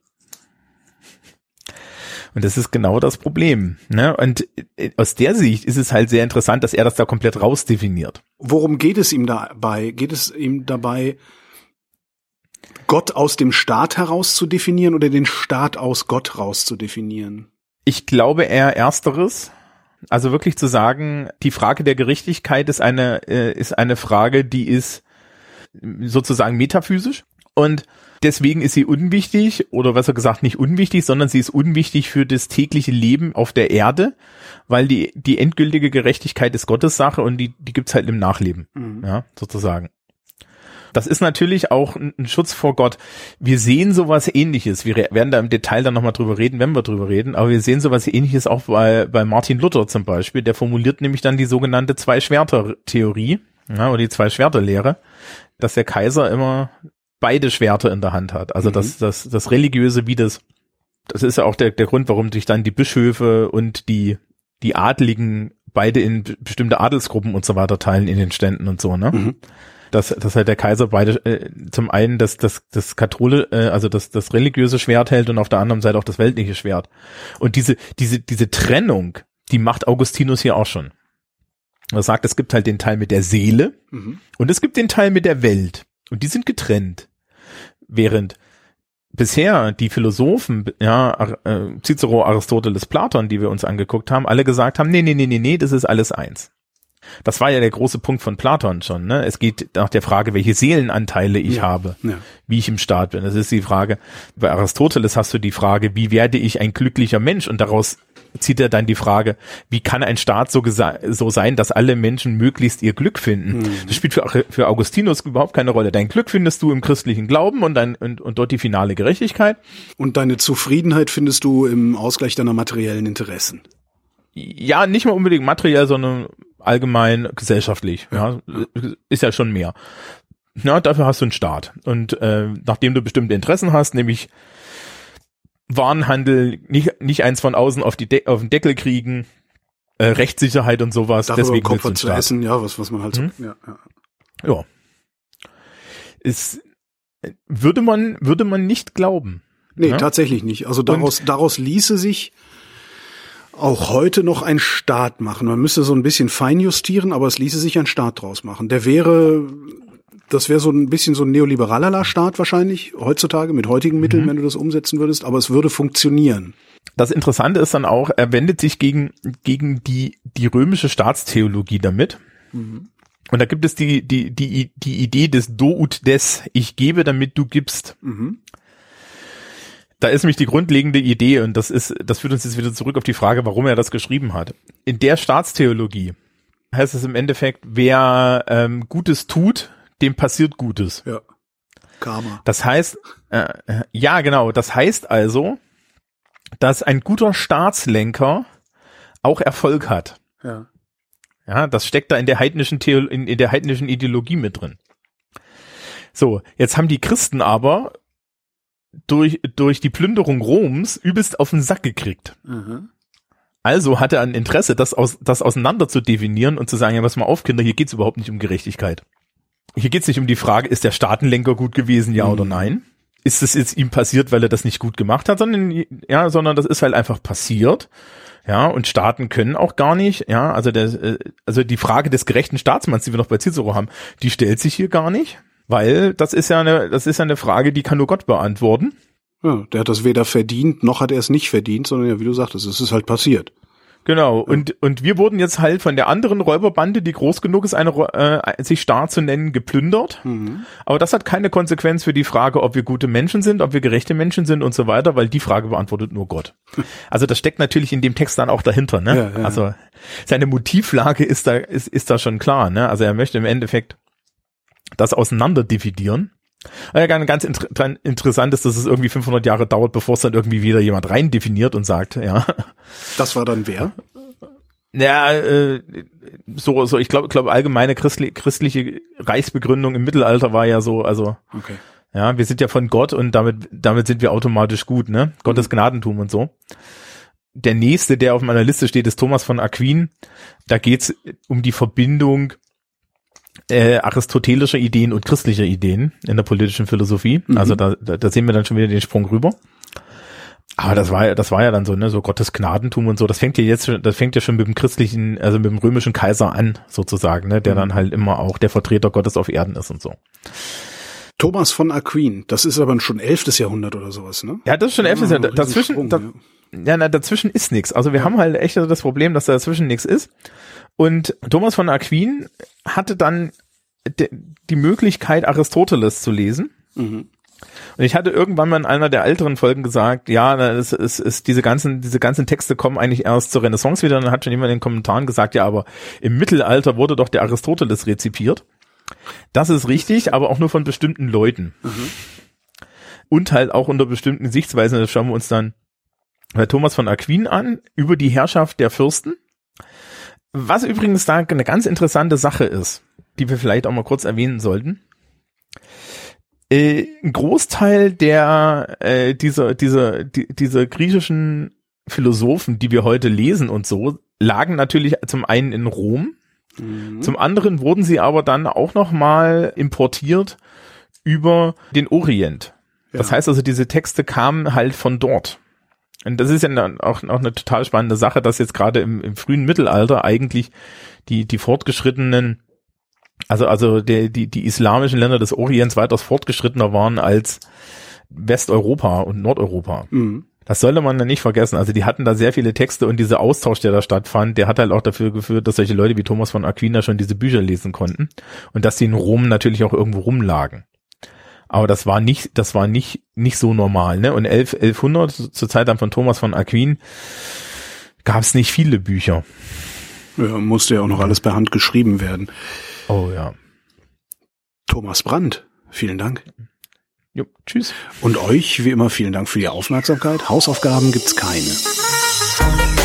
Und das ist genau das Problem. Ne? Und äh, aus der Sicht ist es halt sehr interessant, dass er das da komplett rausdefiniert. Worum geht es ihm dabei? Geht es ihm dabei, Gott aus dem Staat heraus zu definieren oder den Staat aus Gott raus zu definieren? Ich glaube eher ersteres. Also wirklich zu sagen, die Frage der Gerechtigkeit ist eine, äh, ist eine Frage, die ist sozusagen metaphysisch. Und deswegen ist sie unwichtig oder besser gesagt nicht unwichtig, sondern sie ist unwichtig für das tägliche Leben auf der Erde, weil die, die endgültige Gerechtigkeit ist Gottes Sache und die, die gibt's halt im Nachleben. Ja, sozusagen. Das ist natürlich auch ein Schutz vor Gott. Wir sehen sowas ähnliches. Wir werden da im Detail dann nochmal drüber reden, wenn wir drüber reden. Aber wir sehen sowas ähnliches auch bei, bei Martin Luther zum Beispiel. Der formuliert nämlich dann die sogenannte Zwei-Schwerter-Theorie, ja, oder die Zwei-Schwerter-Lehre, dass der Kaiser immer beide Schwerter in der Hand hat. Also das, das, das Religiöse wie das, das ist ja auch der, der Grund, warum sich dann die Bischöfe und die, die Adligen beide in be- bestimmte Adelsgruppen und so weiter teilen in den Ständen und so, ne? Dass, dass halt der Kaiser beide äh, zum einen das das das Kathole äh, also das das religiöse Schwert hält und auf der anderen Seite auch das weltliche Schwert. Und diese diese diese Trennung die macht Augustinus hier auch schon. Er sagt es gibt halt den Teil mit der Seele und es gibt den Teil mit der Welt. Und die sind getrennt. Während bisher die Philosophen, ja, äh, Cicero, Aristoteles, Platon, die wir uns angeguckt haben, alle gesagt haben, nee, nee, nee, nee, nee, das ist alles eins. Das war ja der große Punkt von Platon schon, ne? Es geht nach der Frage, welche Seelenanteile ich Ja, habe, ja. wie ich im Staat bin. Das ist die Frage. Bei Aristoteles hast du die Frage, wie werde ich ein glücklicher Mensch? Und daraus zieht er dann die Frage, wie kann ein Staat so, so sein, dass alle Menschen möglichst ihr Glück finden? Mhm. Das spielt für, für Augustinus überhaupt keine Rolle. Dein Glück findest du im christlichen Glauben und, dein, und, und dort die finale Gerechtigkeit. Und deine Zufriedenheit findest du im Ausgleich deiner materiellen Interessen. Ja, nicht mal unbedingt materiell, sondern allgemein gesellschaftlich. Ja, ist ja schon mehr. Ja, dafür hast du einen Staat. Und äh, nachdem du bestimmte Interessen hast, nämlich Warenhandel, nicht, nicht eins von außen auf, die De auf den Deckel kriegen, äh, Rechtssicherheit und sowas, Darüber deswegen du einen zu Staat. essen, ja, was, was man halt so, Hm? ja, ja. Ja. Ist, würde man, würde man nicht glauben. Nee, Ja. tatsächlich nicht. Also daraus, daraus ließe sich auch heute noch ein Staat machen. Man müsste so ein bisschen feinjustieren, aber es ließe sich ein Staat draus machen. Der wäre, das wäre so ein bisschen so ein neoliberaler Staat wahrscheinlich, heutzutage mit heutigen Mitteln, wenn du das umsetzen würdest, aber es würde funktionieren. Das Interessante ist dann auch, er wendet sich gegen, gegen die, die römische Staatstheologie damit. Und da gibt es die, die, die, die Idee des Do ut des, ich gebe, damit du gibst. Da ist nämlich die grundlegende Idee, und das ist, das führt uns jetzt wieder zurück auf die Frage, warum er das geschrieben hat. In der Staatstheologie heißt es im Endeffekt, wer ähm, Gutes tut, dem passiert Gutes. Ja. Karma. Das heißt, äh, äh, ja genau, das heißt also, dass ein guter Staatslenker auch Erfolg hat. Ja. Ja, das steckt da in der heidnischen Theo in, in der heidnischen Ideologie mit drin. So, jetzt haben die Christen aber durch, durch die Plünderung Roms übelst auf den Sack gekriegt. Mhm. Also hat er ein Interesse, das, aus, das auseinander zu definieren und zu sagen, ja, was mal auf, Kinder, hier geht's überhaupt nicht um Gerechtigkeit. Hier geht's nicht um die Frage, ist der Staatenlenker gut gewesen, ja mhm. oder nein? Ist es jetzt ihm passiert, weil er das nicht gut gemacht hat, sondern, ja, sondern das ist halt einfach passiert. Ja, und Staaten können auch gar nicht, ja, also der, äh, also die Frage des gerechten Staatsmanns, die wir noch bei Cicero haben, die stellt sich hier gar nicht, weil das ist ja eine, das ist ja eine Frage, die kann nur Gott beantworten. Ja, der hat das weder verdient, noch hat er es nicht verdient, sondern ja, wie du sagtest, es ist halt passiert. Genau, und, und wir wurden jetzt halt von der anderen Räuberbande, die groß genug ist, eine, äh, sich Star zu nennen, geplündert. Mhm. Aber das hat keine Konsequenz für die Frage, ob wir gute Menschen sind, ob wir gerechte Menschen sind und so weiter, weil die Frage beantwortet nur Gott. Also das steckt natürlich in dem Text dann auch dahinter, ne? Ja, ja. Also seine Motivlage ist da, ist, ist da schon klar, ne? Also er möchte im Endeffekt das auseinander dividieren. Ja, ganz inter interessant ist, dass es irgendwie 500 Jahre dauert, bevor es dann irgendwie wieder jemand rein definiert und sagt, ja. Das war dann wer? Ja, äh, so, so, ich glaube, glaube allgemeine christli christliche Reichsbegründung im Mittelalter war ja so, also, okay. ja, wir sind ja von Gott und damit, damit sind wir automatisch gut, ne? Gottes mhm. Gnadentum und so. Der nächste, der auf meiner Liste steht, ist Thomas von Aquin. Da geht's um die Verbindung äh, aristotelischer Ideen und christlicher Ideen in der politischen Philosophie. Mhm. Also da, da, da sehen wir dann schon wieder den Sprung rüber. Aber das war ja, das war ja dann so, ne, so Gottes Gnadentum und so. Das fängt ja jetzt, schon, das fängt ja schon mit dem christlichen, also mit dem römischen Kaiser an, sozusagen, ne, der mhm. dann halt immer auch der Vertreter Gottes auf Erden ist und so. Thomas von Aquin, das ist aber schon elftes Jahrhundert oder sowas, ne? Ja, das ist schon elftes Jahrhundert. Dazwischen, Sprung, da, ja. ja, na, dazwischen ist nichts. Also wir ja. haben halt echt das Problem, dass da dazwischen nichts ist. Und Thomas von Aquin hatte dann die Möglichkeit, Aristoteles zu lesen. Mhm. Und ich hatte irgendwann mal in einer der älteren Folgen gesagt, ja, es ist, ist diese ganzen, diese ganzen Texte kommen eigentlich erst zur Renaissance wieder. Und dann hat schon jemand in den Kommentaren gesagt, ja, aber im Mittelalter wurde doch der Aristoteles rezipiert. Das ist richtig, aber auch nur von bestimmten Leuten. Mhm. Und halt auch unter bestimmten Sichtweisen. Das schauen wir uns dann bei Thomas von Aquin an, über die Herrschaft der Fürsten. Was übrigens da eine ganz interessante Sache ist, die wir vielleicht auch mal kurz erwähnen sollten. Äh, ein Großteil der äh, dieser dieser die, dieser griechischen Philosophen, die wir heute lesen und so, lagen natürlich zum einen in Rom, mhm. zum anderen wurden sie aber dann auch noch mal importiert über den Orient. Ja. Das heißt also, diese Texte kamen halt von dort. Und das ist ja auch, auch eine total spannende Sache, dass jetzt gerade im, im frühen Mittelalter eigentlich die, die fortgeschrittenen, also, also der, die, die islamischen Länder des Orients weitaus fortgeschrittener waren als Westeuropa und Nordeuropa. Mhm. Das sollte man ja nicht vergessen. Also die hatten da sehr viele Texte und dieser Austausch, der da stattfand, der hat halt auch dafür geführt, dass solche Leute wie Thomas von Aquina schon diese Bücher lesen konnten und dass sie in Rom natürlich auch irgendwo rumlagen. Aber das war nicht, das war nicht, nicht so normal, ne? Und 11, 1100, zur Zeit dann von Thomas von Aquin, gab es nicht viele Bücher. Ja, musste ja auch noch alles per Hand geschrieben werden. Oh ja. Thomas Brandt, vielen Dank. Jo, tschüss. Und euch, wie immer, vielen Dank für die Aufmerksamkeit. Hausaufgaben gibt's keine.